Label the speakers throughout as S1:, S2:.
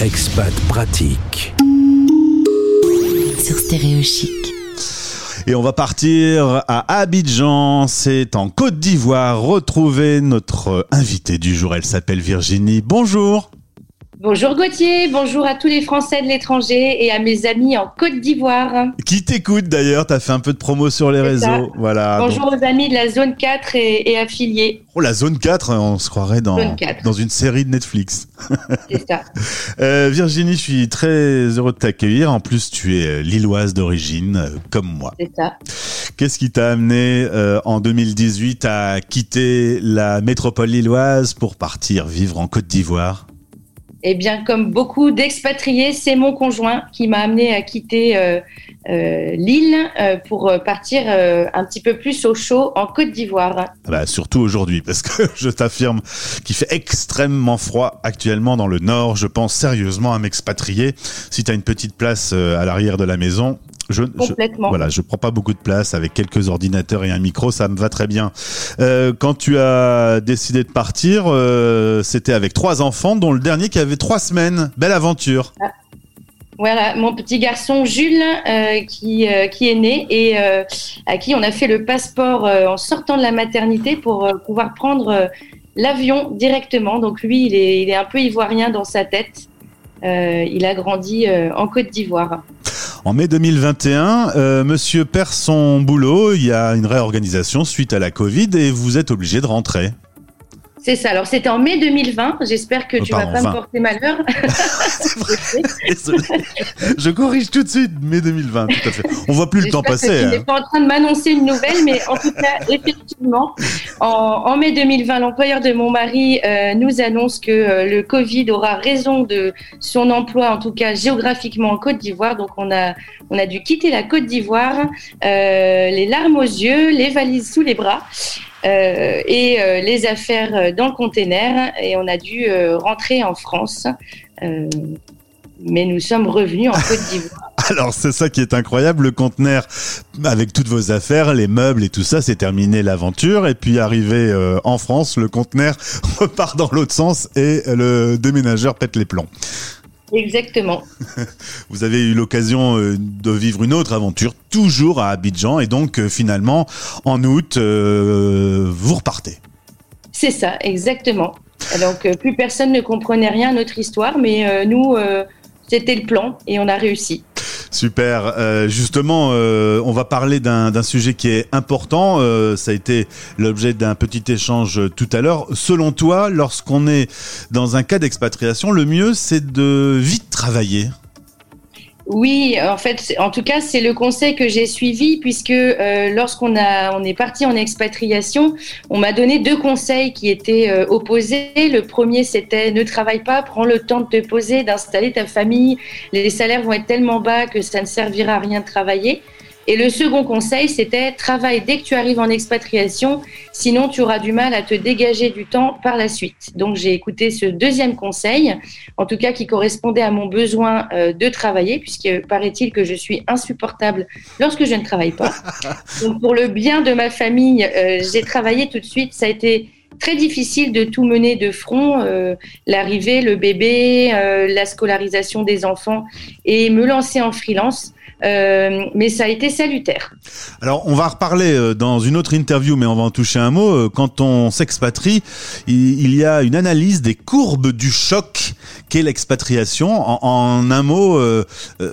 S1: Expat pratique.
S2: Sur Stéréo Chic.
S3: Et on va partir à Abidjan, c'est en Côte d'Ivoire, retrouver notre invitée du jour. Elle s'appelle Virginie. Bonjour.
S4: Bonjour Gauthier, bonjour à tous les Français de l'étranger et à mes amis en Côte d'Ivoire.
S3: Qui t'écoute d'ailleurs, t'as fait un peu de promo sur les réseaux. Voilà.
S4: Bonjour aux amis de la zone 4 et, et, affiliés.
S3: Oh la zone 4, on se croirait dans, dans une série de Netflix.
S4: C'est ça.
S3: euh, Virginie, je suis très heureux de t'accueillir. En plus, tu es lilloise d'origine, euh, comme moi.
S4: C'est ça.
S3: Qu'est-ce qui t'a amené euh, en 2018 à quitter la métropole lilloise pour partir vivre en Côte d'Ivoire?
S4: Eh bien, comme beaucoup d'expatriés, c'est mon conjoint qui m'a amené à quitter euh, euh, l'île euh, pour partir euh, un petit peu plus au chaud en Côte d'Ivoire.
S3: Ah bah, surtout aujourd'hui, parce que je t'affirme qu'il fait extrêmement froid actuellement dans le nord. Je pense sérieusement à m'expatrier. Si tu as une petite place à l'arrière de la maison, je,
S4: Complètement.
S3: Je, voilà, je prends pas beaucoup de place avec quelques ordinateurs et un micro, ça me va très bien. Euh, quand tu as décidé de partir, euh, c'était avec trois enfants, dont le dernier qui avait trois semaines. Belle aventure.
S4: Ah. Voilà, mon petit garçon Jules euh, qui, qui est né et à qui on a fait le passeport en sortant de la maternité pour pouvoir prendre l'avion directement. Donc lui, il est, il est un peu ivoirien dans sa tête. il a grandi en Côte d'Ivoire.
S3: En mai 2021, euh, monsieur perd son boulot, il y a une réorganisation suite à la Covid et vous êtes obligé de rentrer.
S4: C'est ça. Alors, c'était en mai 2020. J'espère que
S3: Oh,
S4: tu vas
S3: pardon,
S4: pas
S3: 20.
S4: me porter malheur.
S3: Désolé. Je corrige tout de suite, mai 2020, tout à fait. On voit plus le temps passer.
S4: Tu
S3: hein.
S4: n'es pas en train de m'annoncer une nouvelle, mais en tout cas, effectivement, en, en mai 2020, l'employeur de mon mari euh, nous annonce que euh, le Covid aura raison de son emploi, en tout cas géographiquement en Côte d'Ivoire. Donc, on a, on a dû quitter la Côte d'Ivoire, euh, les larmes aux yeux, les valises sous les bras. Euh, et euh, les affaires euh, dans le container et on a dû rentrer en France. Mais nous sommes revenus en Côte d'Ivoire.
S3: Alors c'est ça qui est incroyable, le conteneur avec toutes vos affaires, les meubles et tout ça, c'est terminé l'aventure. Et puis arrivé en France, le conteneur repart dans l'autre sens et le déménageur pète les plombs.
S4: Exactement.
S3: Vous avez eu l'occasion euh, de vivre une autre aventure, toujours à Abidjan, et donc euh, finalement en août, euh, vous repartez.
S4: C'est ça, exactement. Donc plus personne ne comprenait rien à notre histoire, mais euh, nous, euh, c'était le plan et on a réussi.
S3: Super. Euh, justement, euh, on va parler d'un sujet qui est important. Euh, ça a été l'objet d'un petit échange tout à l'heure. Selon toi, lorsqu'on est dans un cas d'expatriation, le mieux, c'est de vite travailler?
S4: Oui, en fait, en tout cas, c'est le conseil que j'ai suivi puisque euh, lorsqu'on a, on est parti en expatriation, on m'a donné deux conseils qui étaient euh, opposés. Le premier, c'était ne travaille pas, prends le temps de te poser, d'installer ta famille. Les salaires vont être tellement bas que ça ne servira à rien de travailler. Et le second conseil, c'était travaille dès que tu arrives en expatriation, sinon tu auras du mal à te dégager du temps par la suite. Donc j'ai écouté ce deuxième conseil, en tout cas qui correspondait à mon besoin euh, de travailler, puisque paraît-il que je suis insupportable lorsque je ne travaille pas. Donc pour le bien de ma famille, euh, j'ai travaillé tout de suite. Ça a été très difficile de tout mener de front, euh, l'arrivée, le bébé, euh, la scolarisation des enfants et me lancer en freelance. Euh, mais ça a été salutaire.
S3: Alors, on va reparler euh, dans une autre interview, mais on va en toucher un mot. Euh, Quand on s'expatrie, il y a une analyse des courbes du choc qu'est l'expatriation. En, un mot,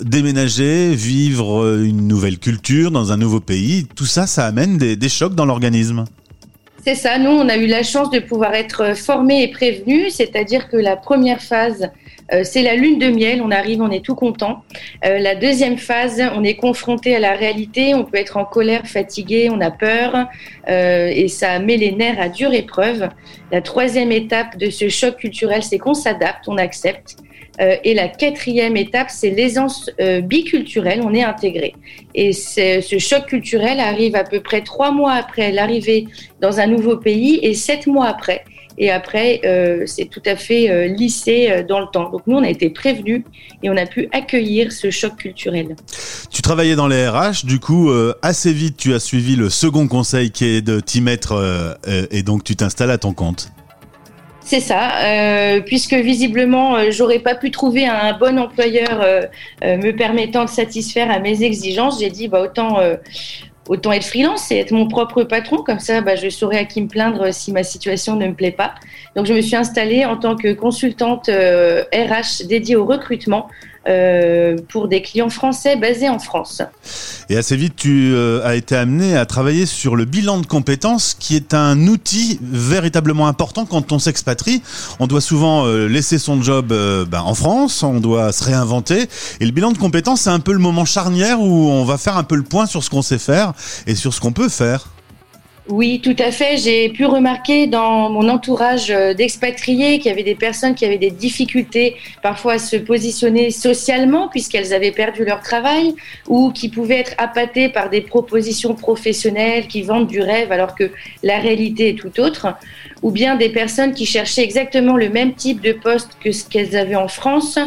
S3: déménager, vivre une nouvelle culture dans un nouveau pays, tout ça, ça amène des chocs dans l'organisme.
S4: C'est ça, nous, on a eu la chance de pouvoir être formés et prévenus, c'est-à-dire que la première phase, euh, c'est la lune de miel, on arrive, on est tout content. Euh, la deuxième phase, on est confronté à la réalité, on peut être en colère, fatigué, on a peur, euh, et ça met les nerfs à dure épreuve. La troisième étape de ce choc culturel, c'est qu'on s'adapte, on accepte. Euh, et la quatrième étape, c'est l'aisance euh, biculturelle, on est intégré. Et ce choc culturel arrive à peu près trois mois après l'arrivée dans un nouveau pays et sept mois après. Et après, euh, c'est tout à fait lissé dans le temps. Donc nous, on a été prévenus et on a pu accueillir ce choc culturel.
S3: Tu travaillais dans les RH, du coup, assez vite, tu as suivi le second conseil qui est de t'y mettre et donc tu t'installes à ton compte.
S4: C'est ça, euh, puisque visiblement, euh, j'aurais pas pu trouver un bon employeur euh, euh, me permettant de satisfaire à mes exigences. J'ai dit, bah, autant, euh, autant être freelance et être mon propre patron, comme ça, bah, je saurais à qui me plaindre si ma situation ne me plaît pas. Donc, je me suis installée en tant que consultante euh, RH dédiée au recrutement euh, pour des clients français basés en France.
S3: Et assez vite, tu euh, as été amené à travailler sur le bilan de compétences, qui est un outil véritablement important quand on s'expatrie. On doit souvent euh, laisser son job ben, en France, on doit se réinventer. Et le bilan de compétences, c'est un peu le moment charnière où on va faire un peu le point sur ce qu'on sait faire et sur ce qu'on peut faire.
S4: Oui, tout à fait. J'ai pu remarquer dans mon entourage euh, d'expatriés qu'il y avait des personnes qui avaient des difficultés parfois à se positionner socialement puisqu'elles avaient perdu leur travail ou qui pouvaient être appâtées par des propositions professionnelles qui vendent du rêve alors que la réalité est tout autre ou bien des personnes qui cherchaient exactement le même type de poste que ce qu'elles avaient en France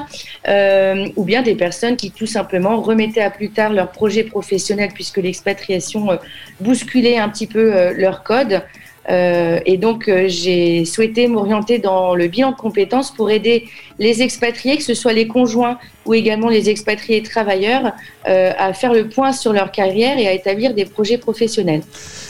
S4: euh, ou bien des personnes qui tout simplement remettaient à plus tard leur projet professionnel puisque l'expatriation euh, bousculait un petit peu leur code. Euh, et donc, euh, j'ai souhaité m'orienter dans le bilan de compétences pour aider les expatriés, que ce soit les conjoints ou également les expatriés travailleurs, euh, à faire le point sur leur carrière et à établir des projets professionnels.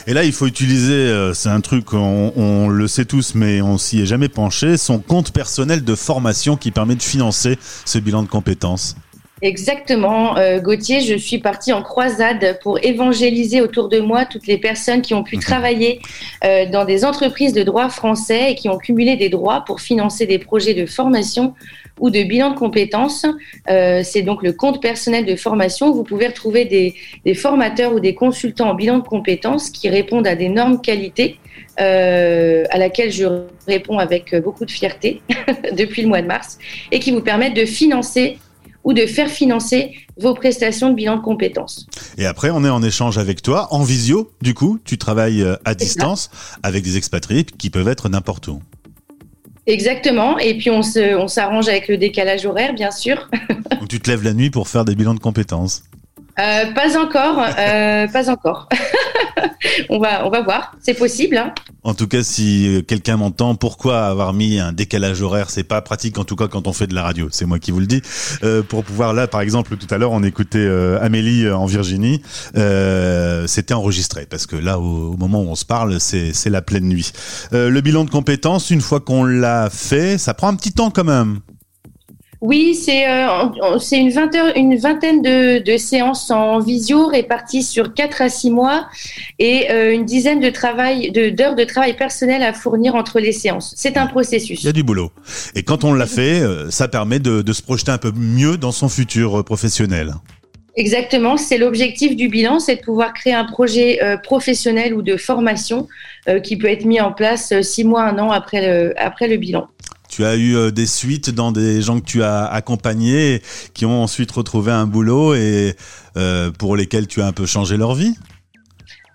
S3: Et là, il faut utiliser, c'est un truc, on, on le sait tous, mais on s'y est jamais penché, son compte personnel de formation qui permet de financer ce bilan de compétences.
S4: Exactement, euh, Gauthier, je suis partie en croisade pour évangéliser autour de moi toutes les personnes qui ont pu travailler euh, dans des entreprises de droit français et qui ont cumulé des droits pour financer des projets de formation ou de bilan de compétences. Euh, C'est donc le compte personnel de formation. Vous pouvez retrouver des, des formateurs ou des consultants en bilan de compétences qui répondent à des normes qualité euh, à laquelle je réponds avec beaucoup de fierté depuis le mois de mars et qui vous permettent de financer ou de faire financer vos prestations de bilan de compétences.
S3: Et après, on est en échange avec toi, en visio, du coup, tu travailles euh, à distance avec des expatriés qui peuvent être n'importe où.
S4: Exactement. Et puis on se, on s'arrange avec le décalage horaire, bien sûr.
S3: Donc tu te lèves la nuit pour faire des bilans de compétences.
S4: Euh, pas encore, euh, pas encore. on va, on va voir. C'est possible. Hein.
S3: En tout cas, si quelqu'un m'entend, pourquoi avoir mis un décalage horaire? C'est pas pratique, en tout cas, quand on fait de la radio. C'est moi qui vous le dis. Euh, pour pouvoir là, par exemple, tout à l'heure, on écoutait euh, Amélie euh, en Virginie. Euh, C'était enregistré parce que là, au, au moment où on se parle, c'est c'est la pleine nuit. Euh, le bilan de compétences, une fois qu'on l'a fait, ça prend un petit temps quand même.
S4: Oui, c'est euh, une, vingtaine, une vingtaine de, de séances en visio réparties sur 4 à 6 mois et euh, une dizaine de travail d'heures de travail personnel à fournir entre les séances. C'est un processus.
S3: Il y a du boulot. Et quand on l'a fait, euh, ça permet de, de se projeter un peu mieux dans son futur professionnel.
S4: Exactement, c'est l'objectif du bilan, c'est de pouvoir créer un projet euh, professionnel ou de formation euh, qui peut être mis en place euh, six mois, un an après le, après le bilan.
S3: Tu as eu euh, des suites dans des gens que tu as accompagnés qui ont ensuite retrouvé un boulot et euh, pour lesquels tu as un peu changé leur vie?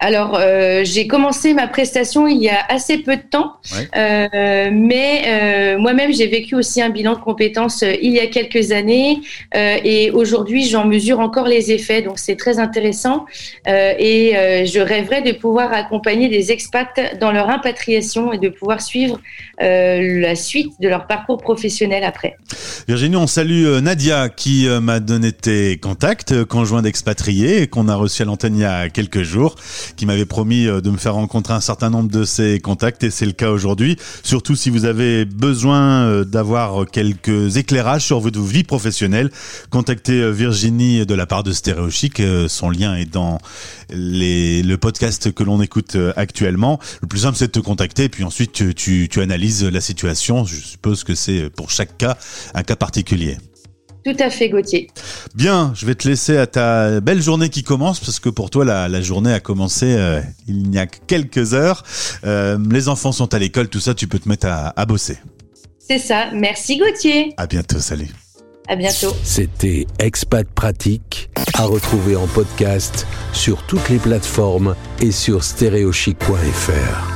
S4: Alors, euh, j'ai commencé ma prestation il y a assez peu de temps,
S3: Ouais.
S4: euh, mais euh, moi-même, j'ai vécu aussi un bilan de compétences il y a quelques années et aujourd'hui, j'en mesure encore les effets, donc c'est très intéressant et je rêverais de pouvoir accompagner des expats dans leur impatriation et de pouvoir suivre la suite de leur parcours professionnel après.
S3: Virginie, on salue Nadia qui m'a donné tes contacts, conjoint d'expatriés, qu'on a reçu à l'antenne il y a quelques jours, qui m'avait promis euh, de me faire rencontrer un certain nombre de ses contacts, et c'est le cas aujourd'hui. Surtout si vous avez besoin euh, d'avoir quelques éclairages sur votre vie professionnelle, contactez euh, Virginie de la part de Stéréo Chic. Euh, Son lien est dans le podcast que l'on écoute actuellement. Le plus simple, c'est de te contacter, puis ensuite tu, tu analyses la situation. Je suppose que c'est pour chaque cas un cas particulier.
S4: Tout à fait, Gauthier.
S3: Bien, je vais te laisser à ta belle journée qui commence, parce que pour toi, la, la journée a commencé euh, il n'y a que quelques heures. Euh, les enfants sont à l'école, tout ça, tu peux te mettre à, à bosser.
S4: C'est ça. Merci, Gauthier.
S3: À bientôt, salut.
S4: À bientôt.
S1: C'était Expat Pratique, à retrouver en podcast sur toutes les plateformes et sur stéréochic.fr.